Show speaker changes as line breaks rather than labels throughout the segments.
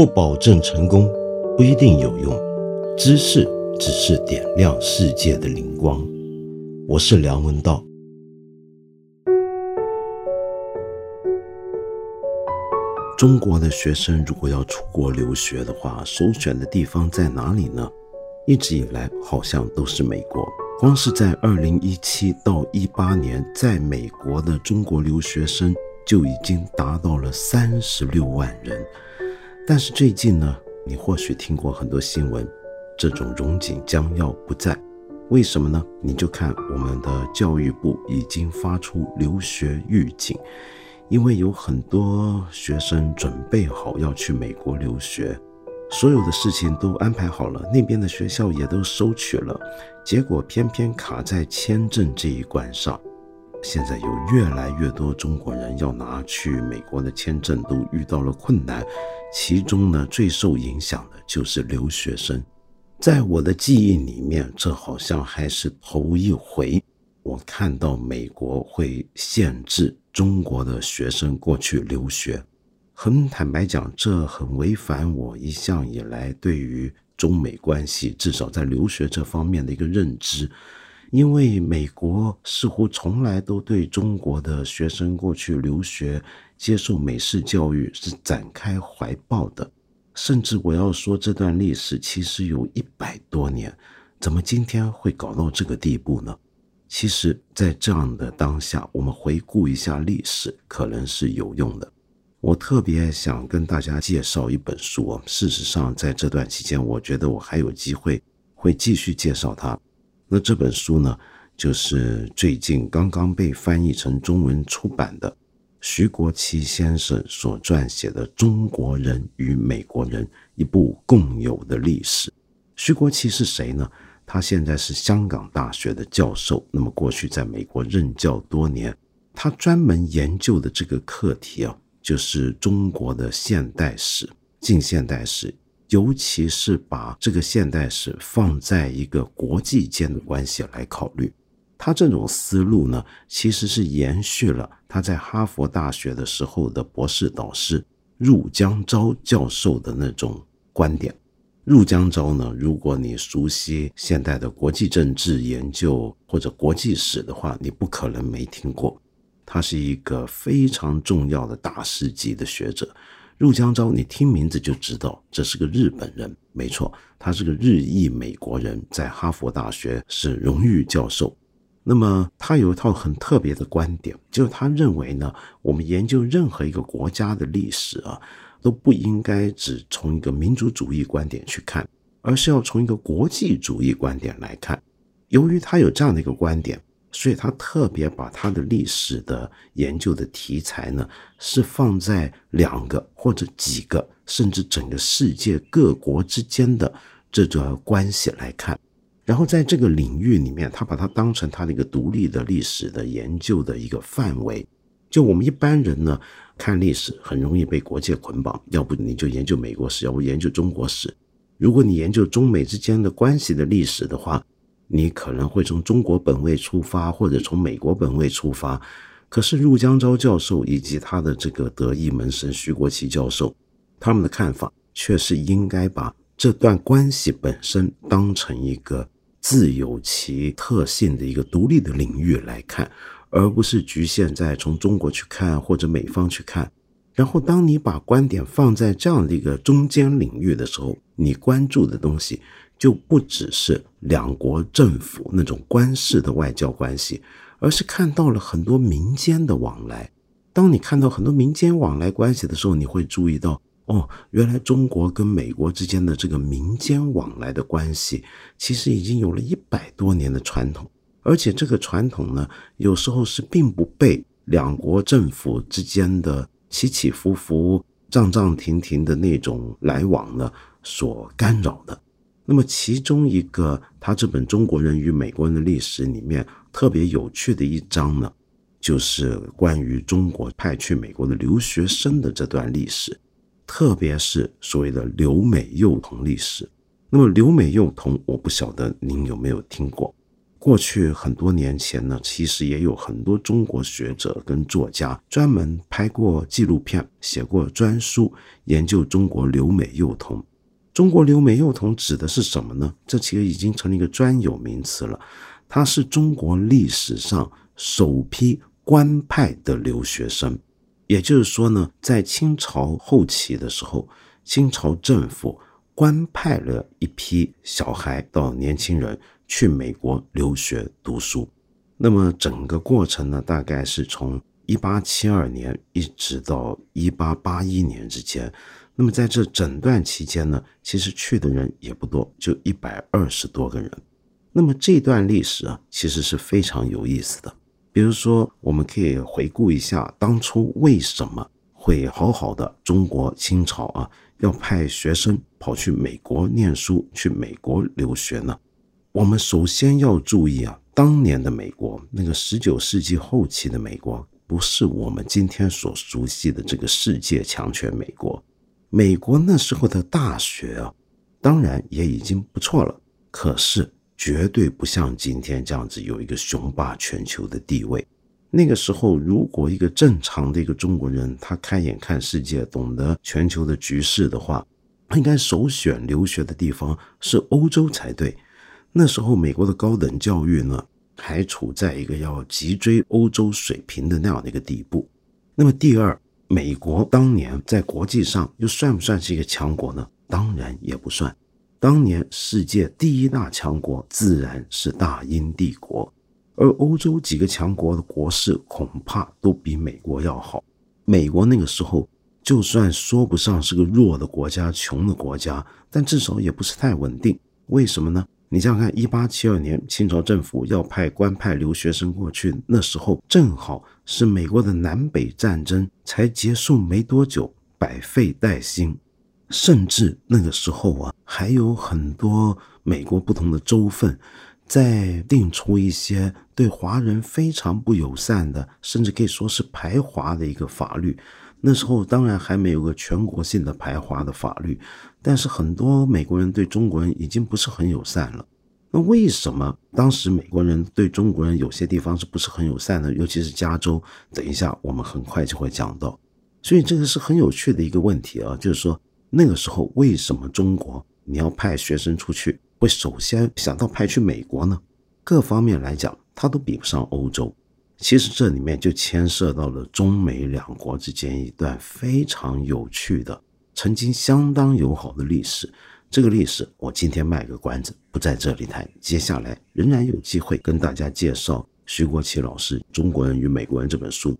不保证成功，不一定有用。知识只是点亮世界的灵光。我是梁文道。中国的学生如果要出国留学的话，首选的地方在哪里呢？一直以来好像都是美国。光是在二零一七到一八年，在美国的中国留学生就已经达到了三十六万人。但是最近呢，你或许听过很多新闻，这种荣景将要不在。为什么呢？你就看我们的教育部已经发出留学预警，因为有很多学生准备好要去美国留学。所有的事情都安排好了，那边的学校也都收取了，结果偏偏卡在签证这一关上。现在有越来越多中国人要拿去美国的签证都遇到了困难，其中呢最受影响的就是留学生。在我的记忆里面，这好像还是头一回，我看到美国会限制中国的学生过去留学。很坦白讲，这很违反我一向以来对于中美关系，至少在留学这方面的一个认知。因为美国似乎从来都对中国的学生过去留学、接受美式教育是展开怀抱的。甚至我要说，这段历史其实有一百多年，怎么今天会搞到这个地步呢？其实，在这样的当下，我们回顾一下历史，可能是有用的。我特别想跟大家介绍一本书。事实上，在这段期间，我觉得我还有机会会继续介绍它。那这本书呢，就是最近刚刚被翻译成中文出版的徐国奇先生所撰写的《中国人与美国人：一部共有的历史》。徐国奇是谁呢？他现在是香港大学的教授，那么过去在美国任教多年。他专门研究的这个课题啊。就是中国的现代史、近现代史，尤其是把这个现代史放在一个国际间的关系来考虑。他这种思路呢，其实是延续了他在哈佛大学的时候的博士导师入江昭教授的那种观点。入江昭呢，如果你熟悉现代的国际政治研究或者国际史的话，你不可能没听过。他是一个非常重要的大师级的学者，入江昭，你听名字就知道这是个日本人，没错，他是个日裔美国人，在哈佛大学是荣誉教授。那么他有一套很特别的观点，就是他认为呢，我们研究任何一个国家的历史啊，都不应该只从一个民族主义观点去看，而是要从一个国际主义观点来看。由于他有这样的一个观点。所以他特别把他的历史的研究的题材呢，是放在两个或者几个，甚至整个世界各国之间的这个关系来看，然后在这个领域里面，他把它当成他的一个独立的历史的研究的一个范围。就我们一般人呢，看历史很容易被国界捆绑，要不你就研究美国史，要不研究中国史。如果你研究中美之间的关系的历史的话，你可能会从中国本位出发，或者从美国本位出发，可是入江昭教授以及他的这个得意门生徐国奇教授，他们的看法却是应该把这段关系本身当成一个自有其特性的一个独立的领域来看，而不是局限在从中国去看或者美方去看。然后，当你把观点放在这样的一个中间领域的时候，你关注的东西。就不只是两国政府那种官式的外交关系，而是看到了很多民间的往来。当你看到很多民间往来关系的时候，你会注意到，哦，原来中国跟美国之间的这个民间往来的关系，其实已经有了一百多年的传统。而且这个传统呢，有时候是并不被两国政府之间的起起伏伏、涨涨停停的那种来往呢所干扰的。那么，其中一个他这本《中国人与美国人的历史》里面特别有趣的一章呢，就是关于中国派去美国的留学生的这段历史，特别是所谓的留美幼童历史。那么，留美幼童，我不晓得您有没有听过？过去很多年前呢，其实也有很多中国学者跟作家专门拍过纪录片，写过专书，研究中国留美幼童。中国留美幼童指的是什么呢？这其实已经成了一个专有名词了。它是中国历史上首批官派的留学生，也就是说呢，在清朝后期的时候，清朝政府官派了一批小孩到年轻人。去美国留学读书，那么整个过程呢，大概是从一八七二年一直到一八八一年之间。那么在这整段期间呢，其实去的人也不多，就一百二十多个人。那么这段历史啊，其实是非常有意思的。比如说，我们可以回顾一下当初为什么会好好的中国清朝啊，要派学生跑去美国念书，去美国留学呢？我们首先要注意啊，当年的美国，那个十九世纪后期的美国，不是我们今天所熟悉的这个世界强权美国。美国那时候的大学啊，当然也已经不错了，可是绝对不像今天这样子有一个雄霸全球的地位。那个时候，如果一个正常的一个中国人，他开眼看世界，懂得全球的局势的话，应该首选留学的地方是欧洲才对。那时候，美国的高等教育呢，还处在一个要急追欧洲水平的那样的一个地步。那么，第二，美国当年在国际上又算不算是一个强国呢？当然也不算。当年世界第一大强国自然是大英帝国，而欧洲几个强国的国势恐怕都比美国要好。美国那个时候就算说不上是个弱的国家、穷的国家，但至少也不是太稳定。为什么呢？你想想看，一八七二年，清朝政府要派官派留学生过去，那时候正好是美国的南北战争才结束没多久，百废待兴，甚至那个时候啊，还有很多美国不同的州份在定出一些对华人非常不友善的，甚至可以说是排华的一个法律。那时候当然还没有个全国性的排华的法律，但是很多美国人对中国人已经不是很友善了。那为什么当时美国人对中国人有些地方是不是很友善呢？尤其是加州，等一下我们很快就会讲到。所以这个是很有趣的一个问题啊，就是说那个时候为什么中国你要派学生出去，会首先想到派去美国呢？各方面来讲，它都比不上欧洲。其实这里面就牵涉到了中美两国之间一段非常有趣的、曾经相当友好的历史。这个历史我今天卖个关子，不在这里谈。接下来仍然有机会跟大家介绍徐国奇老师《中国人与美国人》这本书。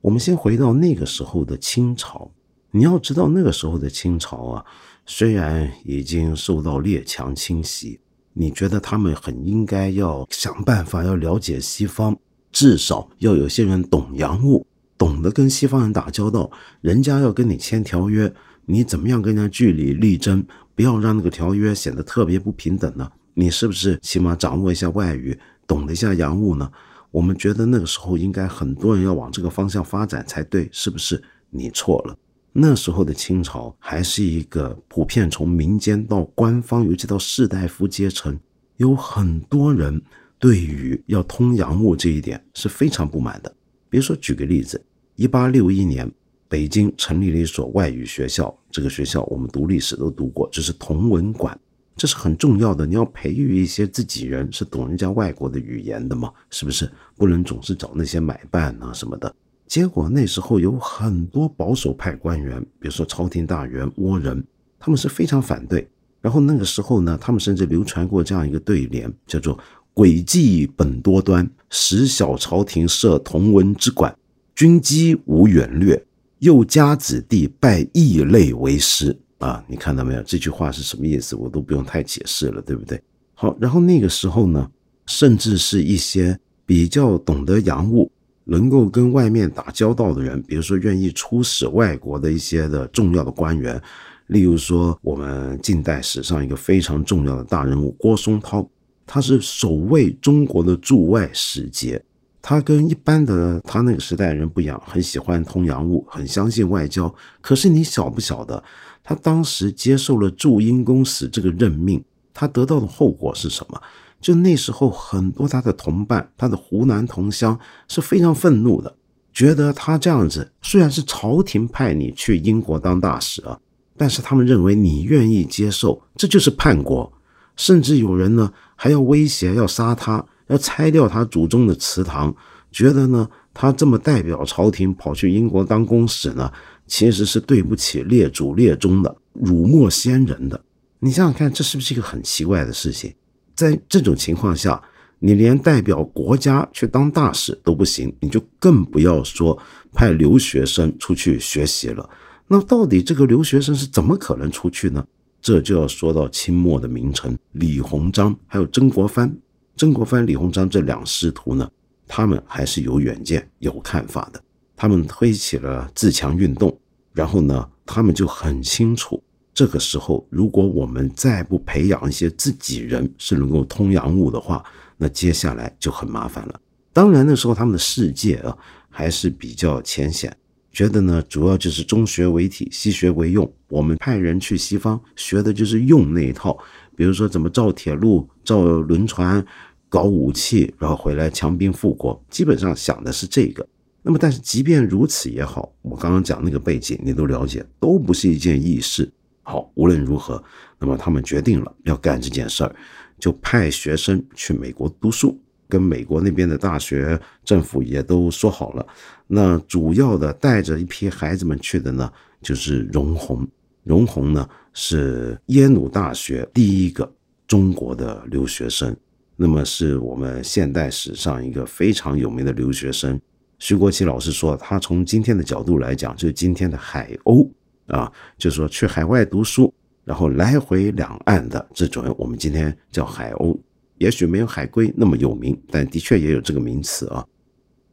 我们先回到那个时候的清朝，你要知道那个时候的清朝啊，虽然已经受到列强侵袭，你觉得他们很应该要想办法要了解西方。至少要有些人懂洋务，懂得跟西方人打交道。人家要跟你签条约，你怎么样跟人家据理力争？不要让那个条约显得特别不平等呢？你是不是起码掌握一下外语，懂得一下洋务呢？我们觉得那个时候应该很多人要往这个方向发展才对，是不是？你错了。那时候的清朝还是一个普遍从民间到官方，尤其到士大夫阶层，有很多人。对于要通洋务这一点是非常不满的。比如说，举个例子，一八六一年，北京成立了一所外语学校。这个学校我们读历史都读过，就是同文馆，这是很重要的。你要培育一些自己人，是懂人家外国的语言的嘛？是不是？不能总是找那些买办啊什么的。结果那时候有很多保守派官员，比如说朝廷大员倭人，他们是非常反对。然后那个时候呢，他们甚至流传过这样一个对联，叫做。诡计本多端，使小朝廷设同文之馆，军机无远略，又加子弟拜异类为师啊！你看到没有？这句话是什么意思？我都不用太解释了，对不对？好，然后那个时候呢，甚至是一些比较懂得洋务、能够跟外面打交道的人，比如说愿意出使外国的一些的重要的官员，例如说我们近代史上一个非常重要的大人物郭松涛。他是首位中国的驻外使节，他跟一般的他那个时代人不一样，很喜欢通洋务，很相信外交。可是你晓不晓得，他当时接受了驻英公使这个任命，他得到的后果是什么？就那时候很多他的同伴，他的湖南同乡是非常愤怒的，觉得他这样子虽然是朝廷派你去英国当大使啊，但是他们认为你愿意接受，这就是叛国，甚至有人呢还要威胁要杀他，要拆掉他祖宗的祠堂，觉得呢他这么代表朝廷跑去英国当公使呢，其实是对不起列祖列宗的，辱没先人的。你想想看，这是不是一个很奇怪的事情？在这种情况下，你连代表国家去当大使都不行，你就更不要说派留学生出去学习了。那到底这个留学生是怎么可能出去呢？这就要说到清末的名臣李鸿章还有曾国藩。曾国藩、李鸿章这两师徒呢，他们还是有远见、有看法的。他们推起了自强运动，然后呢，他们就很清楚。这个时候，如果我们再不培养一些自己人是能够通洋务的话，那接下来就很麻烦了。当然，那时候他们的世界啊还是比较浅显，觉得呢主要就是中学为体，西学为用。我们派人去西方学的就是用那一套，比如说怎么造铁路、造轮船、搞武器，然后回来强兵复国，基本上想的是这个。那么，但是即便如此也好，我刚刚讲那个背景你都了解，都不是一件易事。好，无论如何，那么他们决定了要干这件事儿，就派学生去美国读书，跟美国那边的大学政府也都说好了。那主要的带着一批孩子们去的呢，就是荣闳。荣闳呢是耶鲁大学第一个中国的留学生，那么是我们现代史上一个非常有名的留学生。徐国奇老师说，他从今天的角度来讲，就是今天的海鸥。啊，就是说去海外读书，然后来回两岸的这种，我们今天叫海鸥，也许没有海归那么有名，但的确也有这个名词啊。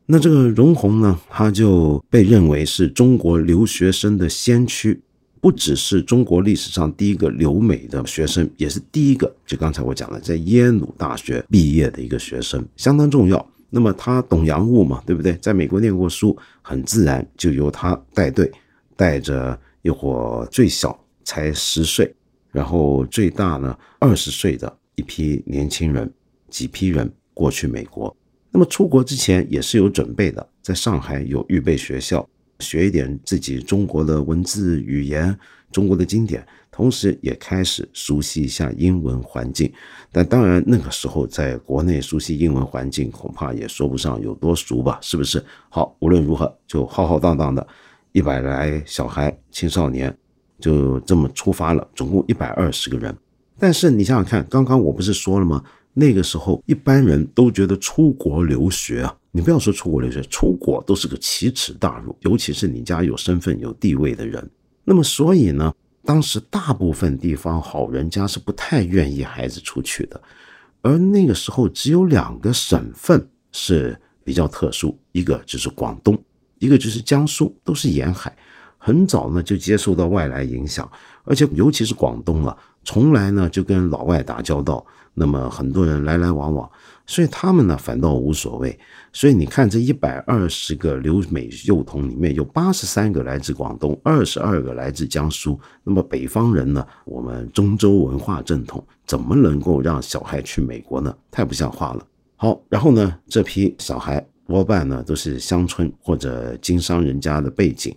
那这个荣闳呢，他就被认为是中国留学生的先驱，不只是中国历史上第一个留美的学生，也是第一个，就刚才我讲的，在耶鲁大学毕业的一个学生，相当重要。那么他懂洋务嘛，对不对？在美国念过书，很自然就由他带队，带着。一伙最小才十岁，然后最大呢二十岁的一批年轻人，几批人过去美国。那么出国之前也是有准备的，在上海有预备学校，学一点自己中国的文字语言、中国的经典，同时也开始熟悉一下英文环境。但当然那个时候在国内熟悉英文环境，恐怕也说不上有多熟吧？是不是？好，无论如何，就浩浩荡荡的。一百来小孩、青少年就这么出发了，总共一百二十个人。但是你想想看，刚刚我不是说了吗？那个时候一般人都觉得出国留学啊，你不要说出国留学，出国都是个奇耻大辱，尤其是你家有身份、有地位的人。那么所以呢，当时大部分地方好人家是不太愿意孩子出去的。而那个时候只有两个省份是比较特殊，一个就是广东。一个就是江苏，都是沿海，很早呢就接受到外来影响，而且尤其是广东啊，从来呢就跟老外打交道，那么很多人来来往往，所以他们呢反倒无所谓。所以你看，这一百二十个留美幼童里面有八十三个来自广东，二十二个来自江苏。那么北方人呢，我们中州文化正统，怎么能够让小孩去美国呢？太不像话了。好，然后呢，这批小孩。多半呢都是乡村或者经商人家的背景，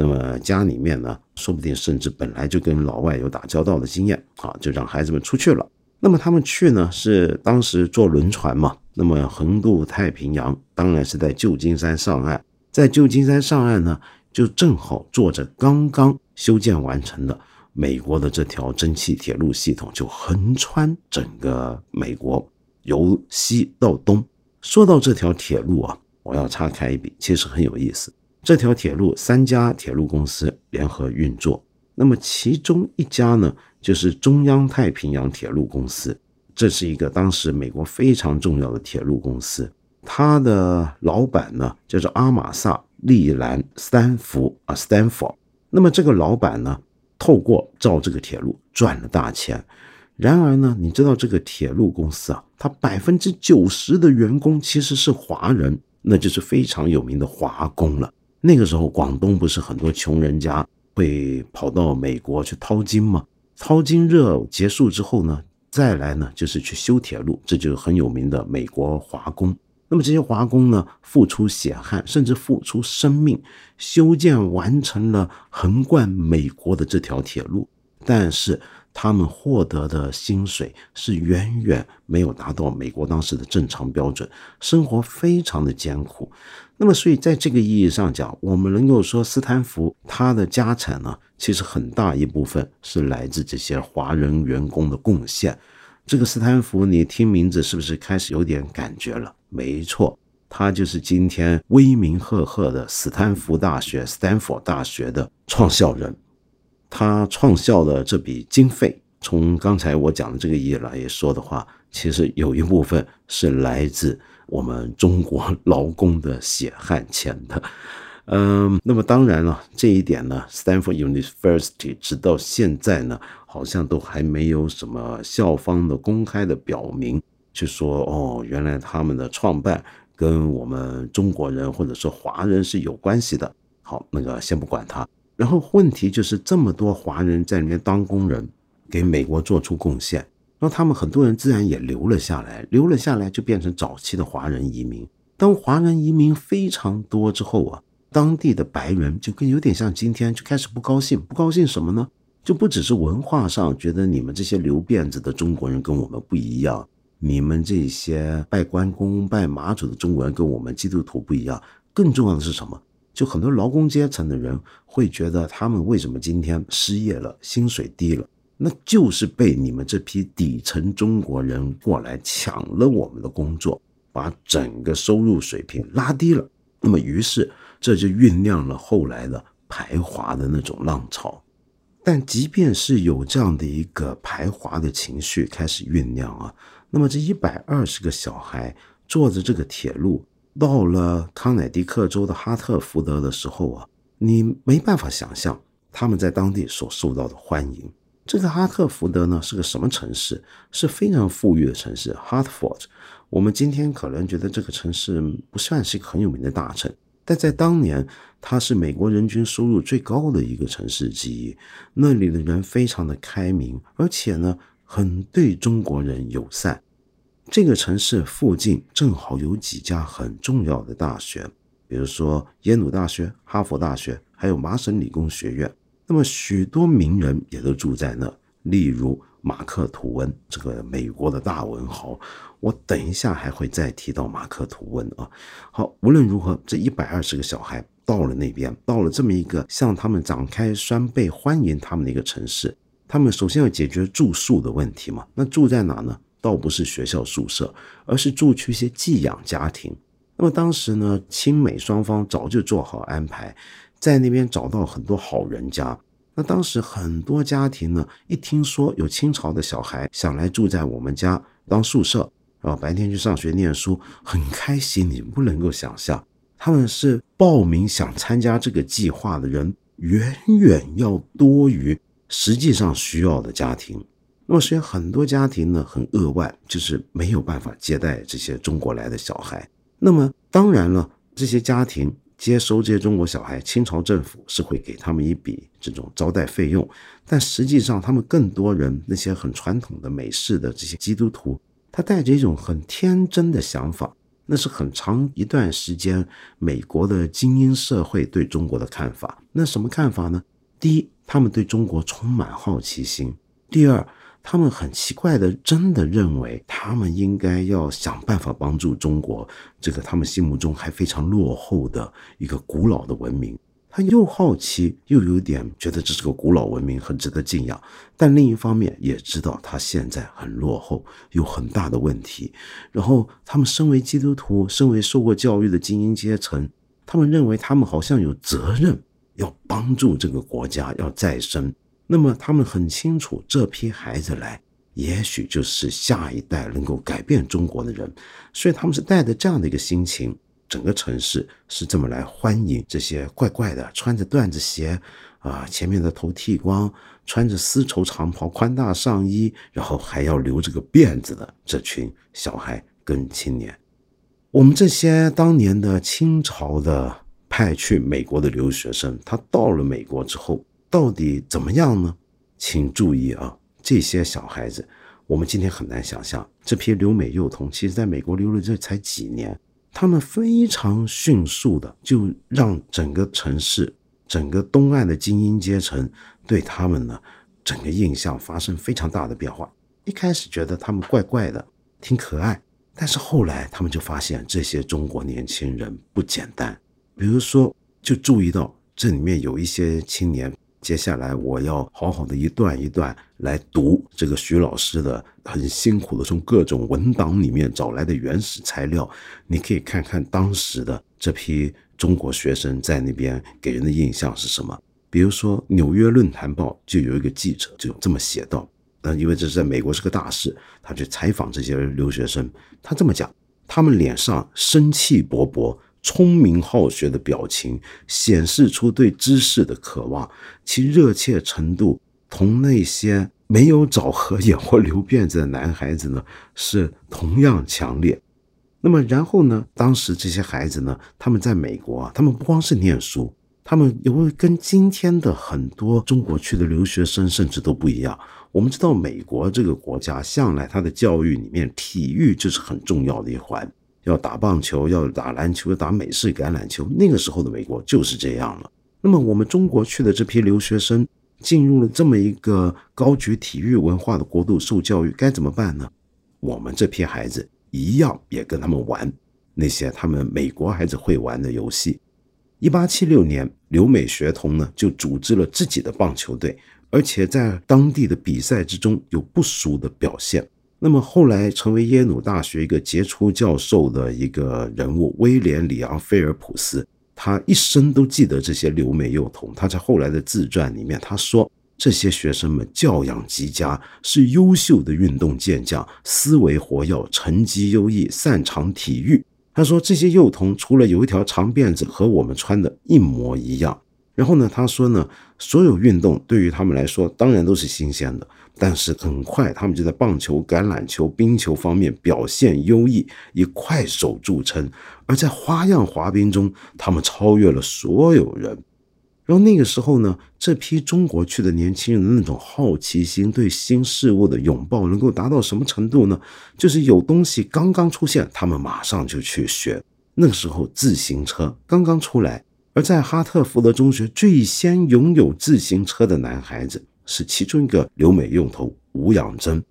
那么家里面呢，说不定甚至本来就跟老外有打交道的经验啊，就让孩子们出去了。那么他们去呢，是当时坐轮船嘛，那么横渡太平洋，当然是在旧金山上岸。在旧金山上岸呢，就正好坐着刚刚修建完成的美国的这条蒸汽铁路系统，就横穿整个美国，由西到东。说到这条铁路啊，我要插开一笔，其实很有意思。这条铁路三家铁路公司联合运作，那么其中一家呢，就是中央太平洋铁路公司，这是一个当时美国非常重要的铁路公司。它的老板呢，叫做阿马萨利兰斯丹福啊，Stanford。那么这个老板呢，透过造这个铁路赚了大钱。然而呢，你知道这个铁路公司啊，它百分之九十的员工其实是华人，那就是非常有名的华工了。那个时候，广东不是很多穷人家会跑到美国去淘金吗？淘金热结束之后呢，再来呢就是去修铁路，这就是很有名的美国华工。那么这些华工呢，付出血汗，甚至付出生命，修建完成了横贯美国的这条铁路，但是他们获得的薪水是远远没有达到美国当时的正常标准，生活非常的艰苦。那么，所以在这个意义上讲，我们能够说斯坦福他的家产呢，其实很大一部分是来自这些华人员工的贡献。这个斯坦福，你听名字是不是开始有点感觉了？没错，他就是今天威名赫赫的斯坦福大学 （Stanford 大学）的创校人。他创校的这笔经费，从刚才我讲的这个意义来说的话，其实有一部分是来自我们中国劳工的血汗钱的。嗯，那么当然了，这一点呢，Stanford University 直到现在呢，好像都还没有什么校方的公开的表明，就说哦，原来他们的创办跟我们中国人或者说华人是有关系的。好，那个先不管他。然后问题就是这么多华人在里面当工人，给美国做出贡献，那他们很多人自然也留了下来，留了下来就变成早期的华人移民。当华人移民非常多之后啊。当地的白人就跟有点像今天就开始不高兴，不高兴什么呢？就不只是文化上觉得你们这些留辫子的中国人跟我们不一样，你们这些拜关公、拜妈祖的中国人跟我们基督徒不一样。更重要的是什么？就很多劳工阶层的人会觉得，他们为什么今天失业了，薪水低了，那就是被你们这批底层中国人过来抢了我们的工作，把整个收入水平拉低了。那么于是。这就酝酿了后来的排华的那种浪潮，但即便是有这样的一个排华的情绪开始酝酿啊，那么这一百二十个小孩坐着这个铁路到了康乃狄克州的哈特福德的时候啊，你没办法想象他们在当地所受到的欢迎。这个哈特福德呢是个什么城市？是非常富裕的城市，Hartford。我们今天可能觉得这个城市不算是个很有名的大城。但在当年，它是美国人均收入最高的一个城市之一。那里的人非常的开明，而且呢，很对中国人友善。这个城市附近正好有几家很重要的大学，比如说耶鲁大学、哈佛大学，还有麻省理工学院。那么许多名人也都住在那，例如。马克·吐温，这个美国的大文豪，我等一下还会再提到马克·吐温啊。好，无论如何，这一百二十个小孩到了那边，到了这么一个向他们展开双臂欢迎他们的一个城市，他们首先要解决住宿的问题嘛。那住在哪呢？倒不是学校宿舍，而是住去一些寄养家庭。那么当时呢，亲美双方早就做好安排，在那边找到很多好人家。那当时很多家庭呢，一听说有清朝的小孩想来住在我们家当宿舍，然后白天去上学念书，很开心。你不能够想象，他们是报名想参加这个计划的人远远要多于实际上需要的家庭。那么，所以很多家庭呢很扼腕，就是没有办法接待这些中国来的小孩。那么，当然了，这些家庭。接收这些中国小孩，清朝政府是会给他们一笔这种招待费用，但实际上他们更多人那些很传统的美式的这些基督徒，他带着一种很天真的想法，那是很长一段时间美国的精英社会对中国的看法。那什么看法呢？第一，他们对中国充满好奇心；第二。他们很奇怪的，真的认为他们应该要想办法帮助中国这个他们心目中还非常落后的一个古老的文明。他又好奇，又有点觉得这是个古老文明，很值得敬仰。但另一方面也知道他现在很落后，有很大的问题。然后他们身为基督徒，身为受过教育的精英阶层，他们认为他们好像有责任要帮助这个国家要再生。那么他们很清楚，这批孩子来，也许就是下一代能够改变中国的人，所以他们是带着这样的一个心情，整个城市是这么来欢迎这些怪怪的，穿着缎子鞋，啊，前面的头剃光，穿着丝绸长袍、宽大上衣，然后还要留这个辫子的这群小孩跟青年。我们这些当年的清朝的派去美国的留学生，他到了美国之后。到底怎么样呢？请注意啊，这些小孩子我们今天很难想象，这批留美幼童其实在美国留了这才几年，他们非常迅速的就让整个城市、整个东岸的精英阶层对他们呢整个印象发生非常大的变化。一开始觉得他们怪怪的，挺可爱，但是后来他们就发现这些中国年轻人不简单。比如说，就注意到这里面有一些青年。接下来我要好好的一段一段来读这个徐老师的很辛苦的从各种文档里面找来的原始材料，你可以看看当时的这批中国学生在那边给人的印象是什么。比如说《纽约论坛报》就有一个记者就这么写道：，那因为这是在美国是个大事，他去采访这些留学生，他这么讲，他们脸上生气勃勃。聪明好学的表情显示出对知识的渴望，其热切程度同那些没有找合眼或留辫子的男孩子呢是同样强烈。那么然后呢，当时这些孩子呢，他们在美国啊，他们不光是念书，他们也会跟今天的很多中国去的留学生甚至都不一样。我们知道，美国这个国家向来它的教育里面，体育就是很重要的一环。要打棒球，要打篮球，要打美式橄榄球。那个时候的美国就是这样了。那么我们中国去的这批留学生进入了这么一个高举体育文化的国度受教育，该怎么办呢？我们这批孩子一样也跟他们玩那些他们美国孩子会玩的游戏。一八七六年，留美学童呢就组织了自己的棒球队，而且在当地的比赛之中有不俗的表现。那么后来成为耶鲁大学一个杰出教授的一个人物威廉·里昂·菲尔普斯，他一生都记得这些留美幼童。他在后来的自传里面他说，这些学生们教养极佳，是优秀的运动健将，思维活跃，成绩优异，擅长体育。他说这些幼童除了有一条长辫子和我们穿的一模一样。然后呢，他说呢，所有运动对于他们来说当然都是新鲜的。但是很快，他们就在棒球、橄榄球、冰球方面表现优异，以快手著称。而在花样滑冰中，他们超越了所有人。然后那个时候呢，这批中国去的年轻人的那种好奇心、对新事物的拥抱，能够达到什么程度呢？就是有东西刚刚出现，他们马上就去学。那个时候，自行车刚刚出来，而在哈特福德中学最先拥有自行车的男孩子。是其中一个留美用头吴养真。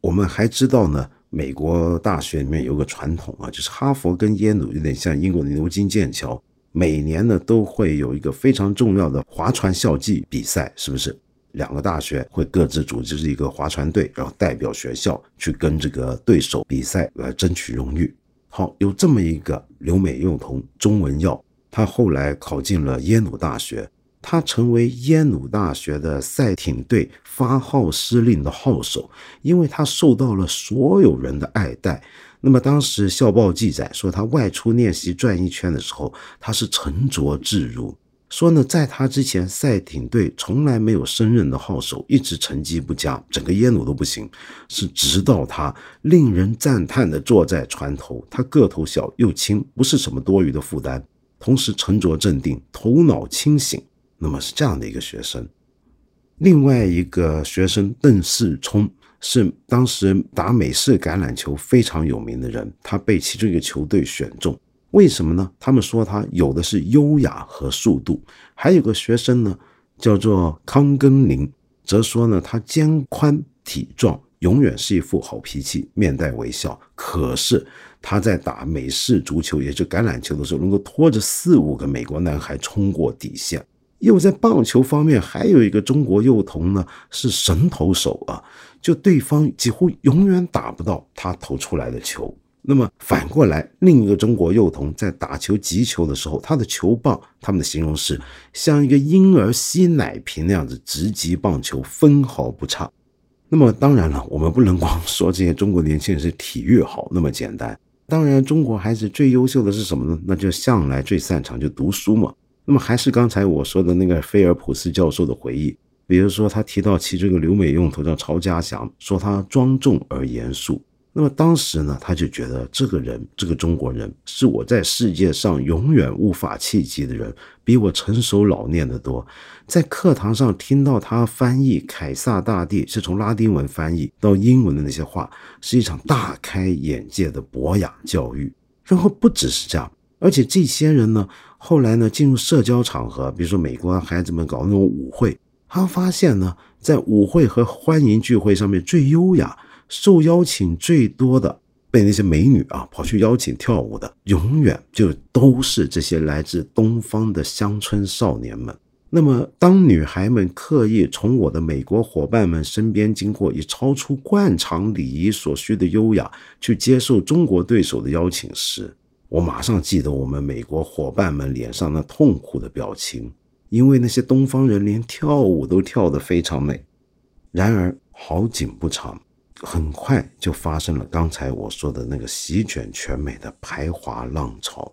我们还知道呢，美国大学里面有个传统啊，就是哈佛跟耶鲁有点像英国的牛津、剑桥，每年呢都会有一个非常重要的划船校际比赛，是不是？两个大学会各自组织一个划船队，然后代表学校去跟这个对手比赛来争取荣誉。好，有这么一个留美幼童中文耀，他后来考进了耶鲁大学。他成为耶鲁大学的赛艇队发号施令的号手，因为他受到了所有人的爱戴。那么当时校报记载说，他外出练习转一圈的时候，他是沉着自如。说呢，在他之前，赛艇队从来没有升任的号手，一直成绩不佳，整个耶鲁都不行。是直到他令人赞叹的坐在船头，他个头小又轻，不是什么多余的负担，同时沉着镇定，头脑清醒。那么是这样的一个学生，另外一个学生邓世聪是当时打美式橄榄球非常有名的人，他被其中一个球队选中，为什么呢？他们说他有的是优雅和速度。还有个学生呢，叫做康根林，则说呢他肩宽体壮，永远是一副好脾气，面带微笑。可是他在打美式足球，也就橄榄球的时候，能够拖着四五个美国男孩冲过底线。又在棒球方面，还有一个中国幼童呢，是神投手啊！就对方几乎永远打不到他投出来的球。那么反过来，另一个中国幼童在打球击球的时候，他的球棒，他们的形容是像一个婴儿吸奶瓶那样子直击棒球，分毫不差。那么当然了，我们不能光说这些中国年轻人是体育好那么简单。当然，中国孩子最优秀的是什么呢？那就向来最擅长就读书嘛。那么还是刚才我说的那个菲尔普斯教授的回忆，比如说他提到其中一个留美用头叫曹家祥，说他庄重而严肃。那么当时呢，他就觉得这个人，这个中国人，是我在世界上永远无法企及的人，比我成熟老练得多。在课堂上听到他翻译凯撒大帝，是从拉丁文翻译到英文的那些话，是一场大开眼界的博雅教育。然后不只是这样，而且这些人呢，后来呢进入社交场合，比如说美国孩子们搞那种舞会，他发现呢，在舞会和欢迎聚会上面最优雅。受邀请最多的，被那些美女啊跑去邀请跳舞的，永远就都是这些来自东方的乡村少年们。那么，当女孩们刻意从我的美国伙伴们身边经过，以超出惯常礼仪所需的优雅去接受中国对手的邀请时，我马上记得我们美国伙伴们脸上那痛苦的表情，因为那些东方人连跳舞都跳得非常美。然而，好景不长。很快就发生了刚才我说的那个席卷全美的排华浪潮。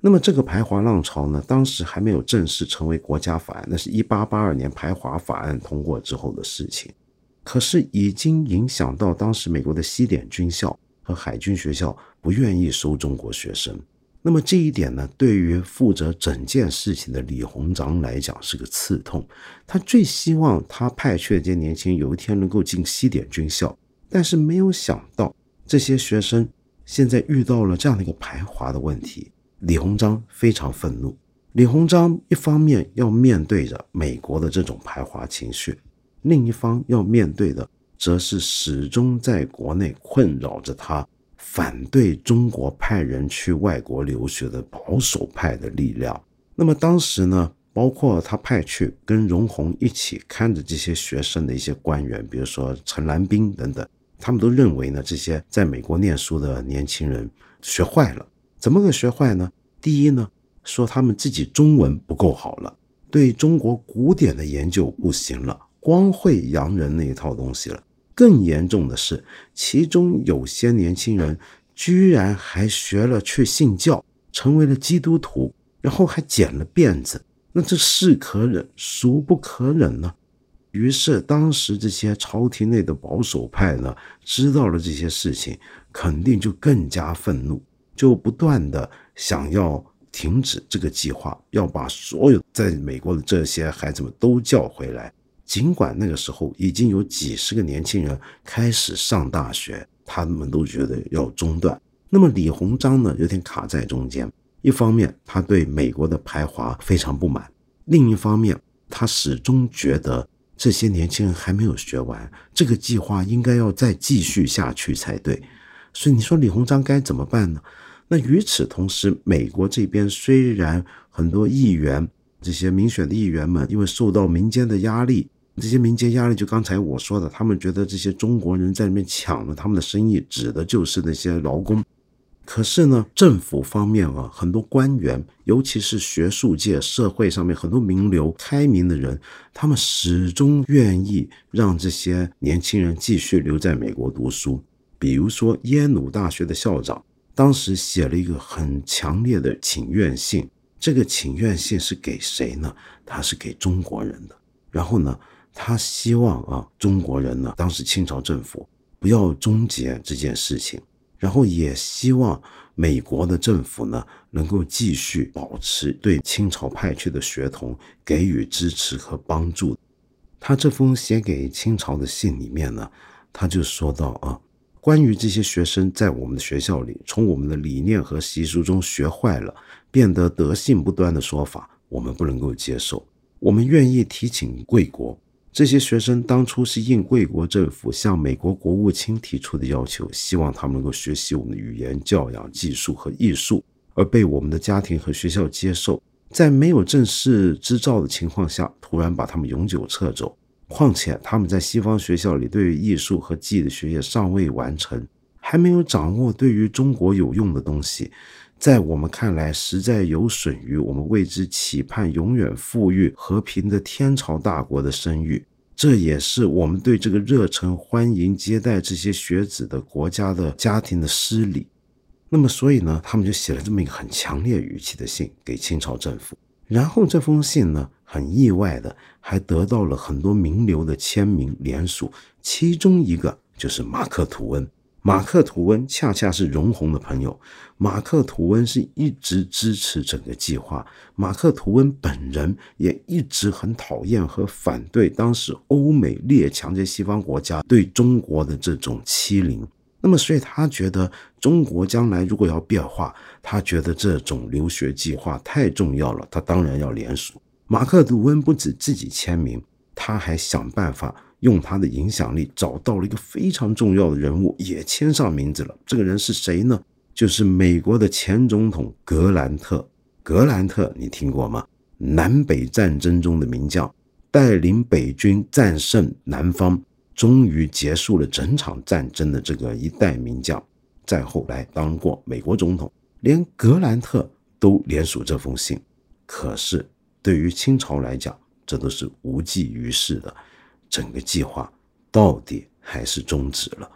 那么这个排华浪潮呢，当时还没有正式成为国家法案，那是一八八二年排华法案通过之后的事情。可是已经影响到当时美国的西点军校和海军学校不愿意收中国学生。那么这一点呢，对于负责整件事情的李鸿章来讲是个刺痛。他最希望他派去的这些年轻人有一天能够进西点军校。但是没有想到，这些学生现在遇到了这样的一个排华的问题。李鸿章非常愤怒。李鸿章一方面要面对着美国的这种排华情绪，另一方要面对的则是始终在国内困扰着他、反对中国派人去外国留学的保守派的力量。那么当时呢？包括他派去跟荣闳一起看着这些学生的一些官员，比如说陈兰斌等等。他们都认为呢，这些在美国念书的年轻人学坏了。怎么个学坏呢？第一呢，说他们自己中文不够好了，对中国古典的研究不行了，光会洋人那一套东西了。更严重的是，其中有些年轻人居然还学了去信教，成为了基督徒，然后还剪了辫子。那这是可忍，孰不可忍呢？于是，当时这些朝廷内的保守派呢，知道了这些事情，肯定就更加愤怒，就不断的想要停止这个计划，要把所有在美国的这些孩子们都叫回来。尽管那个时候已经有几十个年轻人开始上大学，他们都觉得要中断。那么李鸿章呢，有点卡在中间，一方面他对美国的排华非常不满，另一方面他始终觉得。这些年轻人还没有学完，这个计划应该要再继续下去才对。所以你说李鸿章该怎么办呢？那与此同时，美国这边虽然很多议员，这些民选的议员们，因为受到民间的压力，这些民间压力就刚才我说的，他们觉得这些中国人在里面抢了他们的生意，指的就是那些劳工。可是呢，政府方面啊，很多官员，尤其是学术界、社会上面很多名流、开明的人，他们始终愿意让这些年轻人继续留在美国读书。比如说，耶鲁大学的校长当时写了一个很强烈的请愿信，这个请愿信是给谁呢？他是给中国人的。然后呢，他希望啊，中国人呢，当时清朝政府不要终结这件事情。然后也希望美国的政府呢，能够继续保持对清朝派去的学童给予支持和帮助。他这封写给清朝的信里面呢，他就说到啊，关于这些学生在我们的学校里从我们的理念和习俗中学坏了，变得德性不端的说法，我们不能够接受。我们愿意提请贵国。这些学生当初是应贵国政府向美国国务卿提出的要求，希望他们能够学习我们的语言、教养、技术和艺术，而被我们的家庭和学校接受。在没有正式执照的情况下，突然把他们永久撤走。况且他们在西方学校里对于艺术和技艺的学业尚未完成，还没有掌握对于中国有用的东西。在我们看来，实在有损于我们为之期盼永远富裕和平的天朝大国的声誉。这也是我们对这个热诚欢迎接待这些学子的国家的家庭的失礼。那么，所以呢，他们就写了这么一个很强烈语气的信给清朝政府。然后这封信呢，很意外的还得到了很多名流的签名联署，其中一个就是马克吐温。马克·吐温恰恰是容闳的朋友。马克·吐温是一直支持整个计划，马克·吐温本人也一直很讨厌和反对当时欧美列强这西方国家对中国的这种欺凌。那么，所以他觉得中国将来如果要变化，他觉得这种留学计划太重要了，他当然要联署。马克·吐温不止自己签名，他还想办法。用他的影响力找到了一个非常重要的人物，也签上名字了。这个人是谁呢？就是美国的前总统格兰特。格兰特，你听过吗？南北战争中的名将，带领北军战胜南方，终于结束了整场战争的这个一代名将。再后来当过美国总统，连格兰特都联署这封信。可是对于清朝来讲，这都是无济于事的。整个计划到底还是终止了。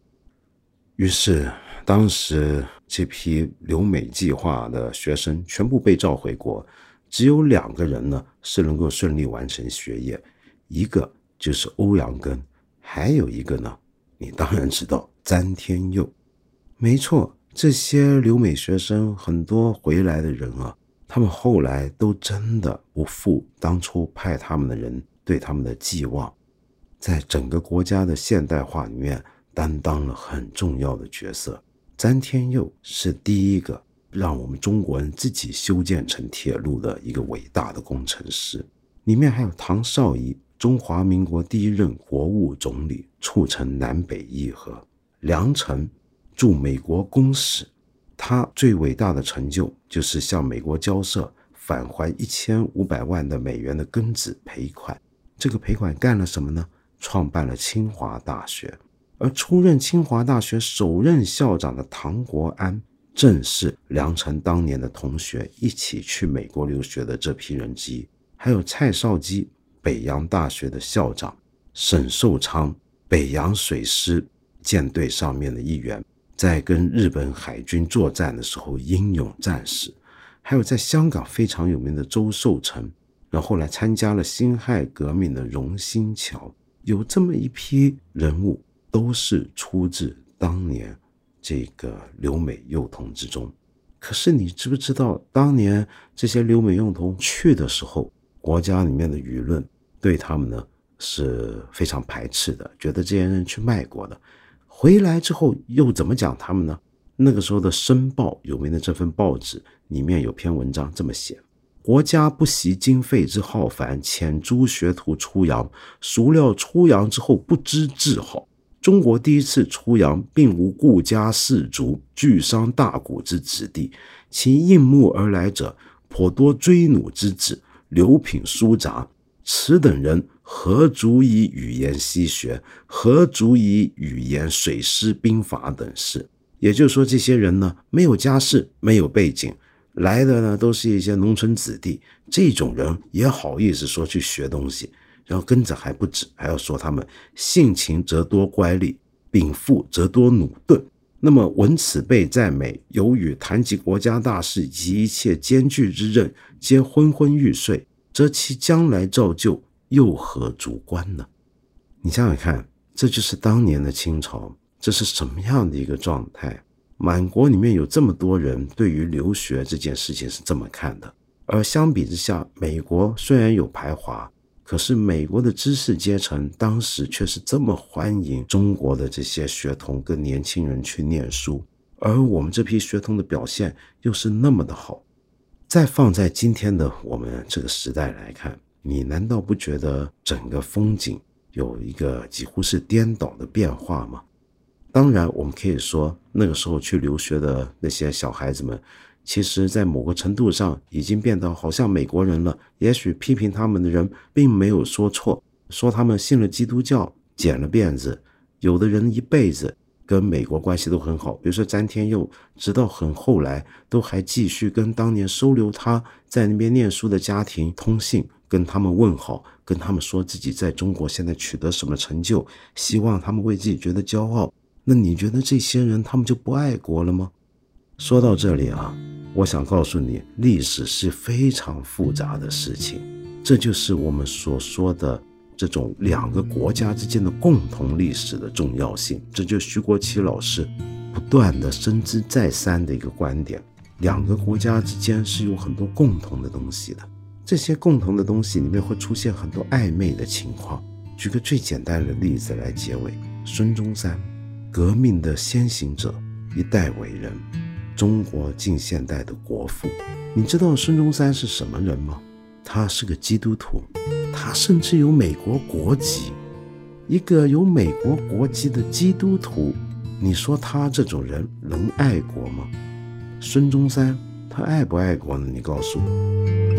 于是，当时这批留美计划的学生全部被召回国，只有两个人呢是能够顺利完成学业，一个就是欧阳根，还有一个呢，你当然知道詹天佑。没错，这些留美学生很多回来的人啊，他们后来都真的不负当初派他们的人对他们的寄望。在整个国家的现代化里面担当了很重要的角色。詹天佑是第一个让我们中国人自己修建成铁路的一个伟大的工程师。里面还有唐绍仪，中华民国第一任国务总理，促成南北议和。梁诚驻美国公使，他最伟大的成就就是向美国交涉返还一千五百万的美元的庚子赔款。这个赔款干了什么呢？创办了清华大学，而出任清华大学首任校长的唐国安，正是梁诚当年的同学，一起去美国留学的这批人之一。还有蔡少基，北洋大学的校长；沈寿昌，北洋水师舰队上面的一员，在跟日本海军作战的时候英勇战死。还有在香港非常有名的周寿成，然后来参加了辛亥革命的荣新桥。有这么一批人物，都是出自当年这个留美幼童之中。可是你知不知道，当年这些留美幼童去的时候，国家里面的舆论对他们呢是非常排斥的，觉得这些人去卖国的。回来之后又怎么讲他们呢？那个时候的《申报》有名的这份报纸里面有篇文章这么写。国家不惜经费之浩繁，遣诸学徒出洋，孰料出洋之后不知治好。中国第一次出洋，并无顾家士族、巨商大贾之子弟，其应募而来者，颇多追弩之子、流品书札。此等人何足以语言西学？何足以语言水师兵法等事？也就是说，这些人呢，没有家世，没有背景。来的呢，都是一些农村子弟，这种人也好意思说去学东西，然后跟着还不止，还要说他们性情则多乖戾，禀赋则多努钝。那么闻此辈在美，由于谈及国家大事及一切艰巨之任，皆昏昏欲睡，则其将来造就又何足观呢？你想想看，这就是当年的清朝，这是什么样的一个状态？满国里面有这么多人对于留学这件事情是这么看的，而相比之下，美国虽然有排华，可是美国的知识阶层当时却是这么欢迎中国的这些学童跟年轻人去念书，而我们这批学童的表现又是那么的好。再放在今天的我们这个时代来看，你难道不觉得整个风景有一个几乎是颠倒的变化吗？当然，我们可以说，那个时候去留学的那些小孩子们，其实，在某个程度上已经变得好像美国人了。也许批评他们的人并没有说错，说他们信了基督教，剪了辫子。有的人一辈子跟美国关系都很好，比如说詹天佑，直到很后来都还继续跟当年收留他在那边念书的家庭通信，跟他们问好，跟他们说自己在中国现在取得什么成就，希望他们为自己觉得骄傲。那你觉得这些人他们就不爱国了吗？说到这里啊，我想告诉你，历史是非常复杂的事情，这就是我们所说的这种两个国家之间的共同历史的重要性。这就徐国奇老师不断的深知再三的一个观点：两个国家之间是有很多共同的东西的。这些共同的东西里面会出现很多暧昧的情况。举个最简单的例子来结尾：孙中山，革命的先行者，一代伟人，中国近现代的国父。你知道孙中山是什么人吗？他是个基督徒，他甚至有美国国籍。一个有美国国籍的基督徒，你说他这种人能爱国吗？孙中山他爱不爱国呢？你告诉我。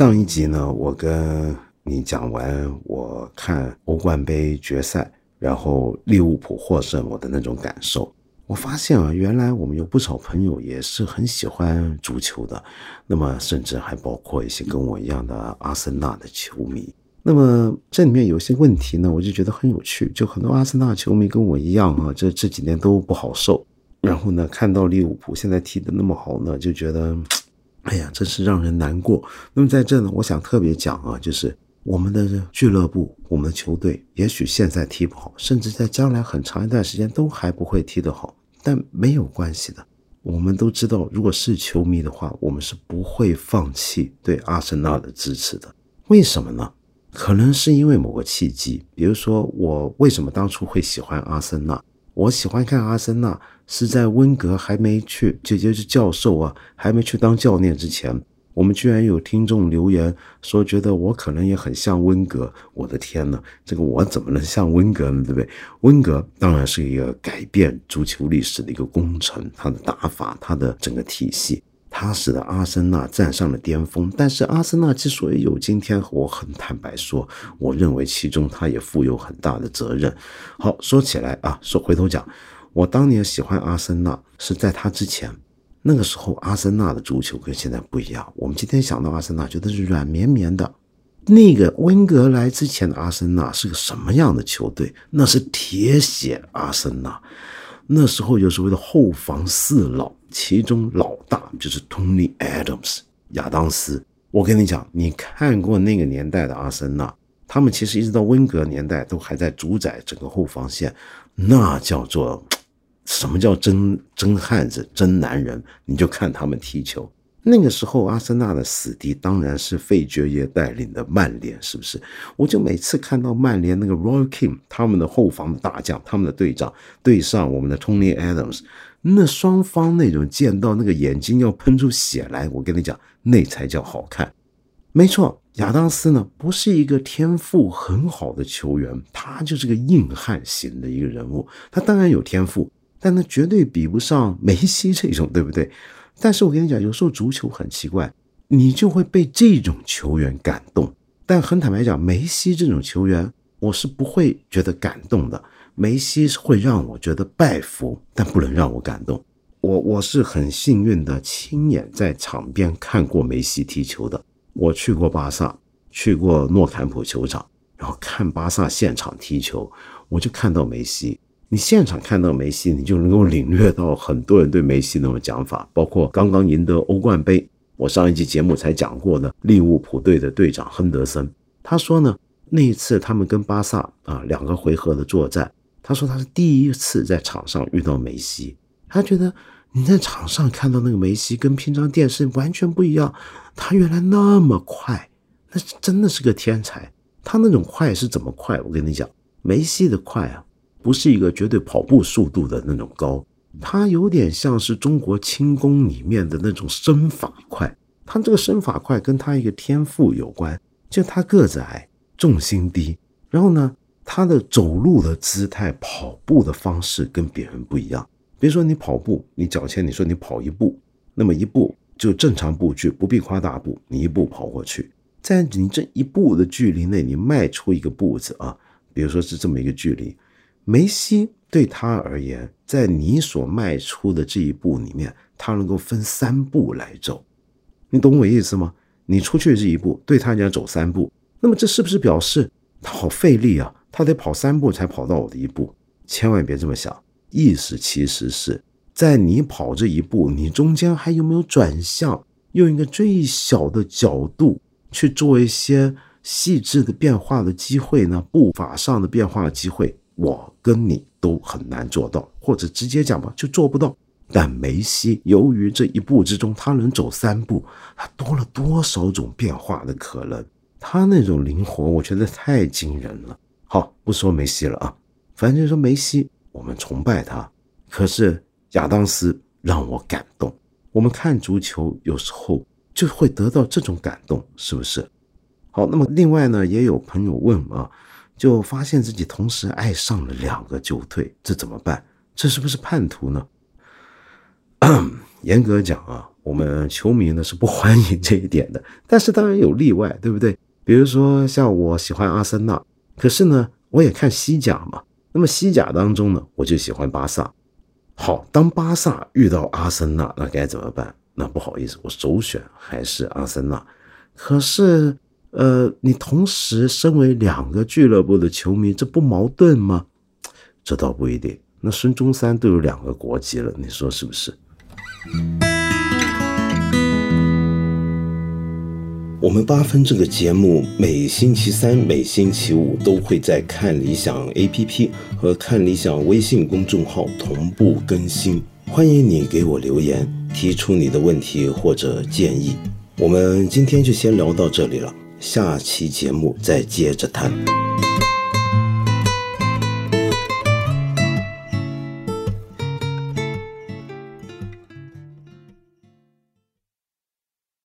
上一集呢，我跟你讲完我看欧冠杯决赛，然后利物浦获胜我的那种感受。我发现啊，原来我们有不少朋友也是很喜欢足球的，那么甚至还包括一些跟我一样的阿森纳的球迷。那么这里面有些问题呢，我就觉得很有趣。就很多阿森纳球迷跟我一样啊，这这几年都不好受。然后呢，看到利物浦现在踢得那么好呢，就觉得。哎呀，真是让人难过。那么在这呢，我想特别讲啊，就是我们的俱乐部、我们的球队，也许现在踢不好，甚至在将来很长一段时间都还不会踢得好，但没有关系的。我们都知道，如果是球迷的话，我们是不会放弃对阿森纳的支持的。为什么呢？可能是因为某个契机，比如说我为什么当初会喜欢阿森纳？我喜欢看阿森纳。是在温格还没去，姐姐是教授啊，还没去当教练之前，我们居然有听众留言说，觉得我可能也很像温格。我的天呐，这个我怎么能像温格呢？对不对？温格当然是一个改变足球历史的一个工程，他的打法，他的整个体系，他使得阿森纳站上了巅峰。但是阿森纳之所以有今天，我很坦白说，我认为其中他也负有很大的责任。好，说起来啊，说回头讲。我当年喜欢阿森纳是在他之前，那个时候阿森纳的足球跟现在不一样。我们今天想到阿森纳，觉得是软绵绵的。那个温格来之前的阿森纳是个什么样的球队？那是铁血阿森纳。那时候有所谓的后防四老，其中老大就是 Tony Adams 亚当斯。我跟你讲，你看过那个年代的阿森纳，他们其实一直到温格年代都还在主宰整个后防线，那叫做。什么叫真真汉子、真男人？你就看他们踢球。那个时候，阿森纳的死敌当然是费爵爷带领的曼联，是不是？我就每次看到曼联那个 Roy King 他们的后防的大将，他们的队长对上我们的 Tony Adams，那双方那种见到那个眼睛要喷出血来，我跟你讲，那才叫好看。没错，亚当斯呢不是一个天赋很好的球员，他就是个硬汉型的一个人物。他当然有天赋。但那绝对比不上梅西这种，对不对？但是我跟你讲，有时候足球很奇怪，你就会被这种球员感动。但很坦白讲，梅西这种球员，我是不会觉得感动的。梅西是会让我觉得拜服，但不能让我感动。我我是很幸运的，亲眼在场边看过梅西踢球的。我去过巴萨，去过诺坎普球场，然后看巴萨现场踢球，我就看到梅西。你现场看到梅西，你就能够领略到很多人对梅西那种讲法，包括刚刚赢得欧冠杯，我上一期节目才讲过的利物浦队的队长亨德森，他说呢，那一次他们跟巴萨啊两个回合的作战，他说他是第一次在场上遇到梅西，他觉得你在场上看到那个梅西跟平常电视完全不一样，他原来那么快，那真的是个天才，他那种快是怎么快？我跟你讲，梅西的快啊。不是一个绝对跑步速度的那种高，他有点像是中国轻功里面的那种身法快。他这个身法快跟他一个天赋有关，就他个子矮，重心低，然后呢，他的走路的姿态、跑步的方式跟别人不一样。比如说你跑步，你脚前你说你跑一步，那么一步就正常步距，不必跨大步，你一步跑过去，在你这一步的距离内，你迈出一个步子啊，比如说是这么一个距离。梅西对他而言，在你所迈出的这一步里面，他能够分三步来走，你懂我意思吗？你出去这一步，对他讲走三步，那么这是不是表示他好费力啊？他得跑三步才跑到我的一步？千万别这么想，意思其实是在你跑这一步，你中间还有没有转向？用一个最小的角度去做一些细致的变化的机会呢？步伐上的变化的机会，我跟你都很难做到，或者直接讲吧，就做不到。但梅西由于这一步之中，他能走三步，他多了多少种变化的可能？他那种灵活，我觉得太惊人了。好，不说梅西了啊，反正说梅西，我们崇拜他。可是亚当斯让我感动。我们看足球有时候就会得到这种感动，是不是？好，那么另外呢，也有朋友问啊，就发现自己同时爱上了两个球队，这怎么办？这是不是叛徒呢？严格讲啊，我们球迷呢是不欢迎这一点的，但是当然有例外，对不对？比如说像我喜欢阿森纳，可是呢，我也看西甲嘛。那么西甲当中呢，我就喜欢巴萨。好，当巴萨遇到阿森纳，那该怎么办？那不好意思，我首选还是阿森纳。可是，呃，你同时身为两个俱乐部的球迷，这不矛盾吗？这倒不一定。那孙中山都有两个国籍了，你说是不是？我们八分这个节目每星期三、每星期五都会在看理想 APP 和看理想微信公众号同步更新，欢迎你给我留言，提出你的问题或者建议。我们今天就先聊到这里了，下期节目再接着谈。